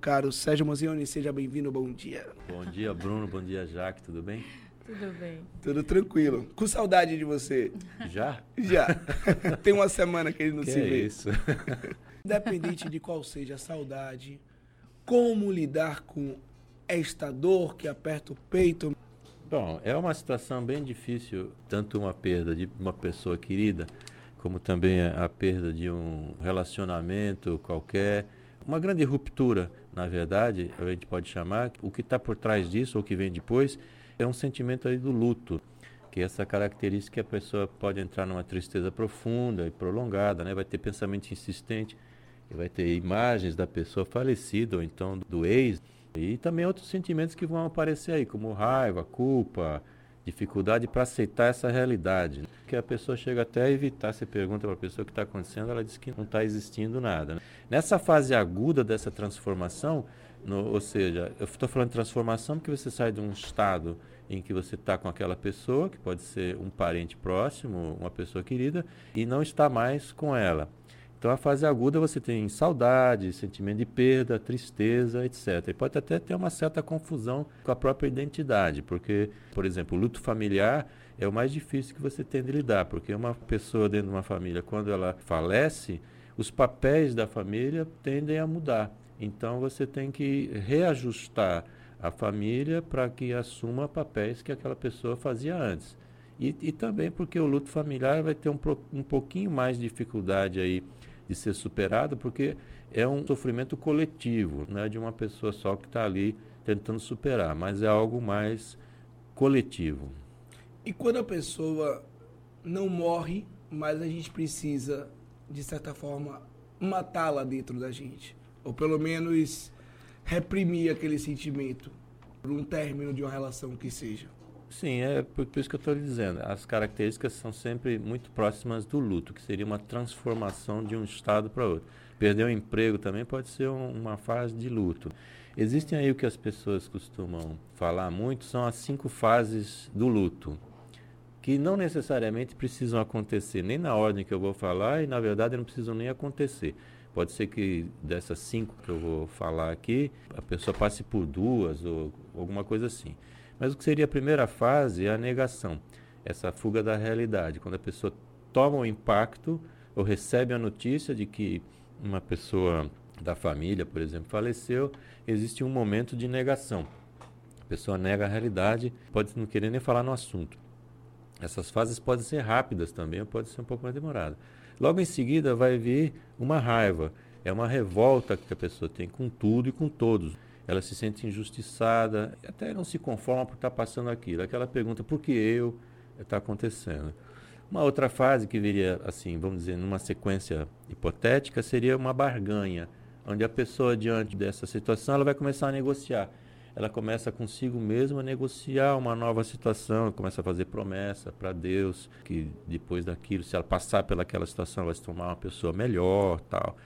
Caro Sérgio Mozioni, seja bem-vindo, bom dia. Bom dia, Bruno, bom dia, Jaque, tudo bem? Tudo bem. Tudo tranquilo. Com saudade de você. Já? Já. Tem uma semana que ele não que se é vê. isso? Independente de qual seja a saudade, como lidar com esta dor que aperta o peito? Bom, é uma situação bem difícil, tanto uma perda de uma pessoa querida, como também a perda de um relacionamento qualquer. Uma grande ruptura, na verdade, a gente pode chamar. O que está por trás disso, ou o que vem depois, é um sentimento aí do luto, que é essa característica que a pessoa pode entrar numa tristeza profunda e prolongada, né? vai ter pensamento insistente, vai ter imagens da pessoa falecida, ou então do ex, e também outros sentimentos que vão aparecer aí, como raiva, culpa, dificuldade para aceitar essa realidade. Que a pessoa chega até a evitar, você pergunta para a pessoa o que está acontecendo, ela diz que não está existindo nada. Né? Nessa fase aguda dessa transformação, no, ou seja, eu estou falando de transformação porque você sai de um estado em que você está com aquela pessoa, que pode ser um parente próximo, uma pessoa querida, e não está mais com ela. Então, a fase aguda você tem saudade, sentimento de perda, tristeza, etc. E pode até ter uma certa confusão com a própria identidade, porque, por exemplo, o luto familiar é o mais difícil que você tem de lidar, porque uma pessoa dentro de uma família, quando ela falece, os papéis da família tendem a mudar. Então, você tem que reajustar a família para que assuma papéis que aquela pessoa fazia antes. E, e também porque o luto familiar vai ter um, um pouquinho mais de dificuldade aí de ser superado, porque é um sofrimento coletivo, não é de uma pessoa só que está ali tentando superar, mas é algo mais coletivo. E quando a pessoa não morre, mas a gente precisa, de certa forma, matá-la dentro da gente, ou pelo menos reprimir aquele sentimento por um término de uma relação que seja. Sim, é por, por isso que eu estou lhe dizendo. As características são sempre muito próximas do luto, que seria uma transformação de um estado para outro. Perder o emprego também pode ser um, uma fase de luto. Existem aí o que as pessoas costumam falar muito, são as cinco fases do luto, que não necessariamente precisam acontecer nem na ordem que eu vou falar e, na verdade, não precisam nem acontecer. Pode ser que dessas cinco que eu vou falar aqui, a pessoa passe por duas ou alguma coisa assim. Mas o que seria a primeira fase é a negação, essa fuga da realidade, quando a pessoa toma o impacto ou recebe a notícia de que uma pessoa da família, por exemplo, faleceu, existe um momento de negação. A pessoa nega a realidade, pode não querer nem falar no assunto. Essas fases podem ser rápidas também, ou pode ser um pouco mais demorada. Logo em seguida vai vir uma raiva, é uma revolta que a pessoa tem com tudo e com todos ela se sente injustiçada, até não se conforma por estar passando aquilo. Aquela pergunta, por que eu está acontecendo? Uma outra fase que viria, assim, vamos dizer, numa sequência hipotética, seria uma barganha, onde a pessoa, diante dessa situação, ela vai começar a negociar. Ela começa consigo mesma a negociar uma nova situação, começa a fazer promessa para Deus, que depois daquilo, se ela passar pelaquela situação, ela vai se tornar uma pessoa melhor, tal.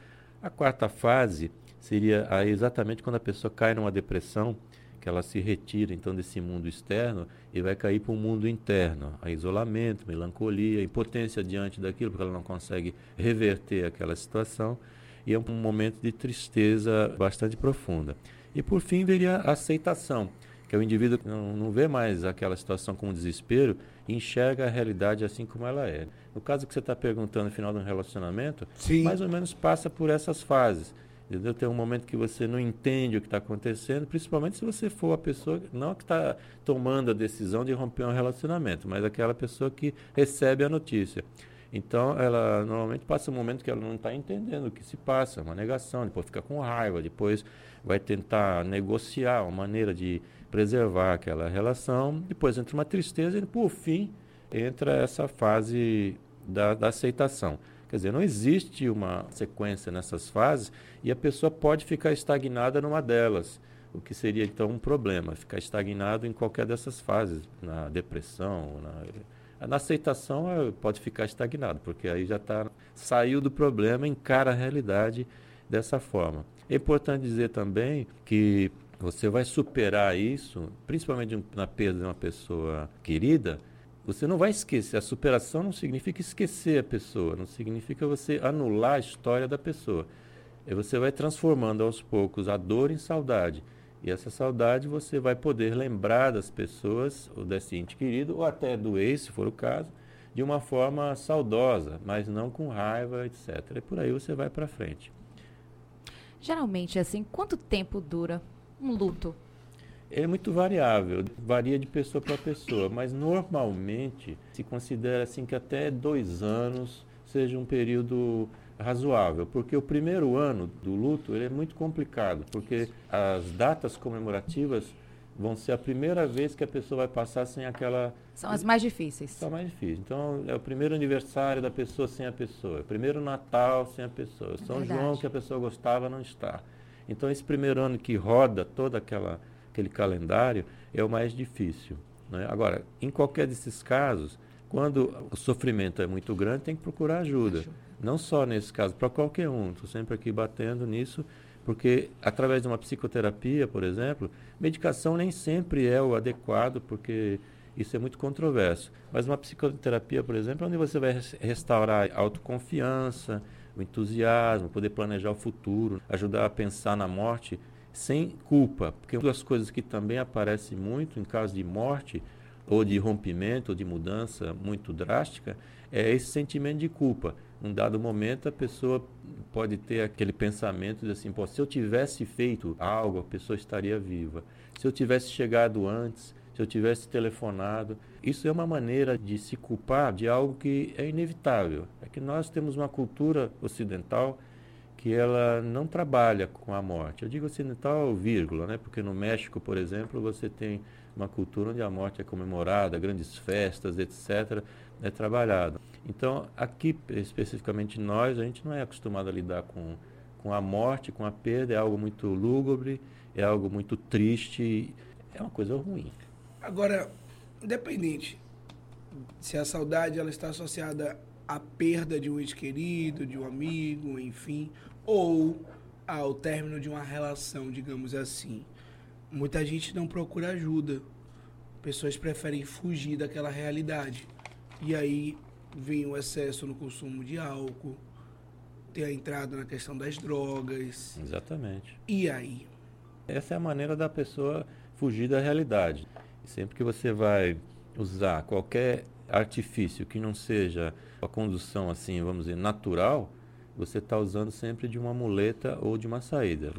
A quarta fase seria aí exatamente quando a pessoa cai numa depressão, que ela se retira então desse mundo externo e vai cair para o mundo interno, a isolamento, melancolia, impotência diante daquilo, porque ela não consegue reverter aquela situação, e é um momento de tristeza bastante profunda. E por fim viria a aceitação, que é o indivíduo que não, não vê mais aquela situação como desespero e enxerga a realidade assim como ela é. No caso que você está perguntando no final de um relacionamento, Sim. mais ou menos passa por essas fases. Entendeu? Tem um momento que você não entende o que está acontecendo, principalmente se você for a pessoa, não que está tomando a decisão de romper um relacionamento, mas aquela pessoa que recebe a notícia. Então, ela normalmente passa um momento que ela não está entendendo o que se passa, uma negação, depois fica com raiva, depois vai tentar negociar uma maneira de preservar aquela relação, depois entra uma tristeza e, por fim, entra essa fase da, da aceitação. Quer dizer, não existe uma sequência nessas fases e a pessoa pode ficar estagnada numa delas, o que seria então um problema, ficar estagnado em qualquer dessas fases, na depressão, na, na aceitação pode ficar estagnado, porque aí já tá, saiu do problema, encara a realidade dessa forma. É importante dizer também que você vai superar isso, principalmente na perda de uma pessoa querida, você não vai esquecer. A superação não significa esquecer a pessoa, não significa você anular a história da pessoa. E você vai transformando aos poucos a dor em saudade. E essa saudade você vai poder lembrar das pessoas, ou desse ente querido, ou até do ex, se for o caso, de uma forma saudosa, mas não com raiva, etc. E por aí você vai para frente. Geralmente, assim, quanto tempo dura um luto? É muito variável, varia de pessoa para pessoa, mas normalmente se considera assim que até dois anos seja um período razoável, porque o primeiro ano do luto ele é muito complicado, porque as datas comemorativas vão ser a primeira vez que a pessoa vai passar sem aquela. São as mais difíceis. São mais difíceis. Então, é o primeiro aniversário da pessoa sem a pessoa, é o primeiro Natal sem a pessoa, São Verdade. João que a pessoa gostava não está. Então, esse primeiro ano que roda todo aquela, aquele calendário é o mais difícil. Né? Agora, em qualquer desses casos, quando o sofrimento é muito grande, tem que procurar ajuda. Não só nesse caso, para qualquer um. Estou sempre aqui batendo nisso, porque através de uma psicoterapia, por exemplo, medicação nem sempre é o adequado, porque isso é muito controverso. Mas uma psicoterapia, por exemplo, é onde você vai restaurar a autoconfiança, o entusiasmo, poder planejar o futuro, ajudar a pensar na morte sem culpa. Porque uma das coisas que também aparece muito em caso de morte ou de rompimento, ou de mudança muito drástica, é esse sentimento de culpa. Num dado momento, a pessoa pode ter aquele pensamento de assim, Pô, se eu tivesse feito algo, a pessoa estaria viva. Se eu tivesse chegado antes, se eu tivesse telefonado. Isso é uma maneira de se culpar de algo que é inevitável. É que nós temos uma cultura ocidental que ela não trabalha com a morte. Eu digo ocidental, vírgula, né? porque no México, por exemplo, você tem uma cultura onde a morte é comemorada, grandes festas, etc., é trabalhado. Então, aqui, especificamente nós, a gente não é acostumado a lidar com, com a morte, com a perda, é algo muito lúgubre, é algo muito triste, é uma coisa ruim. Agora, independente se a saudade ela está associada à perda de um ente querido, de um amigo, enfim, ou ao término de uma relação, digamos assim muita gente não procura ajuda. Pessoas preferem fugir daquela realidade. E aí vem o excesso no consumo de álcool, tem a entrada na questão das drogas. Exatamente. E aí? Essa é a maneira da pessoa fugir da realidade. Sempre que você vai usar qualquer artifício que não seja a condução assim, vamos dizer, natural, você está usando sempre de uma muleta ou de uma saída.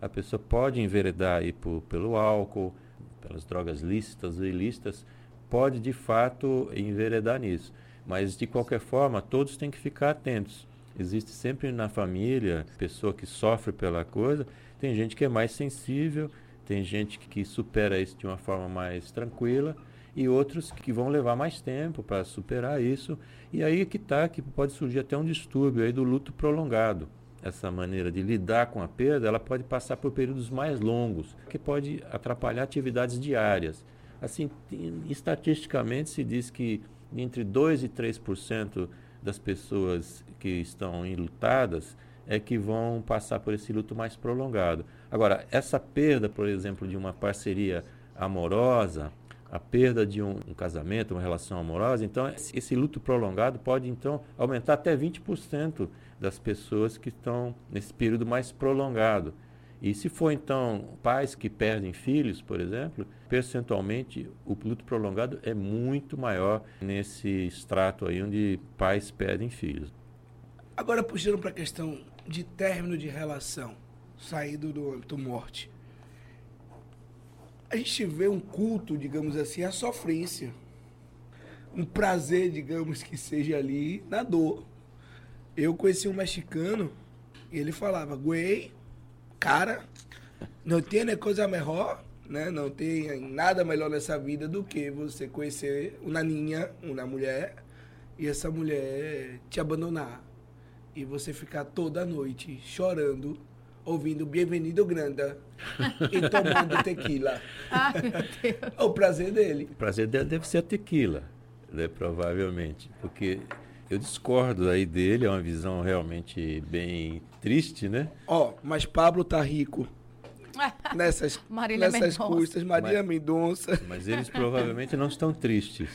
A pessoa pode enveredar aí por, pelo álcool, pelas drogas lícitas ou ilícitas, pode de fato enveredar nisso. Mas de qualquer forma, todos têm que ficar atentos. Existe sempre na família pessoa que sofre pela coisa, tem gente que é mais sensível, tem gente que supera isso de uma forma mais tranquila e outros que vão levar mais tempo para superar isso. E aí que está, que pode surgir até um distúrbio aí do luto prolongado essa maneira de lidar com a perda, ela pode passar por períodos mais longos, que pode atrapalhar atividades diárias. Assim, estatisticamente se diz que entre 2 e 3% das pessoas que estão enlutadas é que vão passar por esse luto mais prolongado. Agora, essa perda, por exemplo, de uma parceria amorosa, a perda de um, um, casamento, uma relação amorosa, então esse luto prolongado pode então aumentar até 20% das pessoas que estão nesse período mais prolongado. E se for então pais que perdem filhos, por exemplo, percentualmente o luto prolongado é muito maior nesse extrato aí onde pais perdem filhos. Agora puxando para a questão de término de relação, saído do âmbito morte a gente vê um culto, digamos assim, à sofrência. Um prazer, digamos, que seja ali na dor. Eu conheci um mexicano e ele falava, güey, cara, não tem coisa melhor, né? Não tem nada melhor nessa vida do que você conhecer uma ninha, uma mulher, e essa mulher te abandonar. E você ficar toda noite chorando ouvindo Bem-vindo Granda e tomando tequila. Meu Deus. o prazer dele. O prazer dele deve ser a tequila, né, provavelmente, porque eu discordo aí dele, é uma visão realmente bem triste, né? Ó, oh, mas Pablo tá rico. Nessas, nessas custas, Maria Mendonça. Mas eles provavelmente não estão tristes.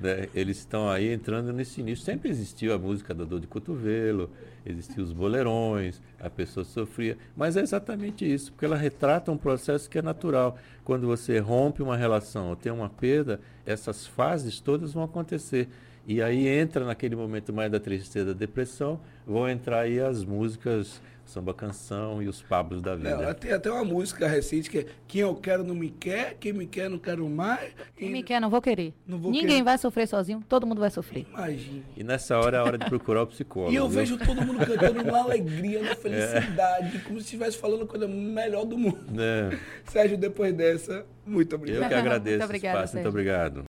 Né, eles estão aí entrando nesse início. Sempre existiu a música da dor de cotovelo, existiam os boleirões, a pessoa sofria. Mas é exatamente isso, porque ela retrata um processo que é natural. Quando você rompe uma relação ou tem uma perda, essas fases todas vão acontecer. E aí entra naquele momento mais da tristeza, da depressão, vão entrar aí as músicas samba canção e os pablos da vida. Não, tem até uma música recente que é Quem eu quero não me quer, quem me quer não quero mais. Quem me quer não vou querer. Não vou Ninguém querer. vai sofrer sozinho, todo mundo vai sofrer. Imagina. E nessa hora é a hora de procurar o psicólogo. E eu viu? vejo todo mundo cantando na alegria, na felicidade, como se estivesse falando a coisa melhor do mundo. É, Sérgio, depois dessa, muito obrigado. eu que agradeço Muito o obrigada, espaço. Muito obrigado.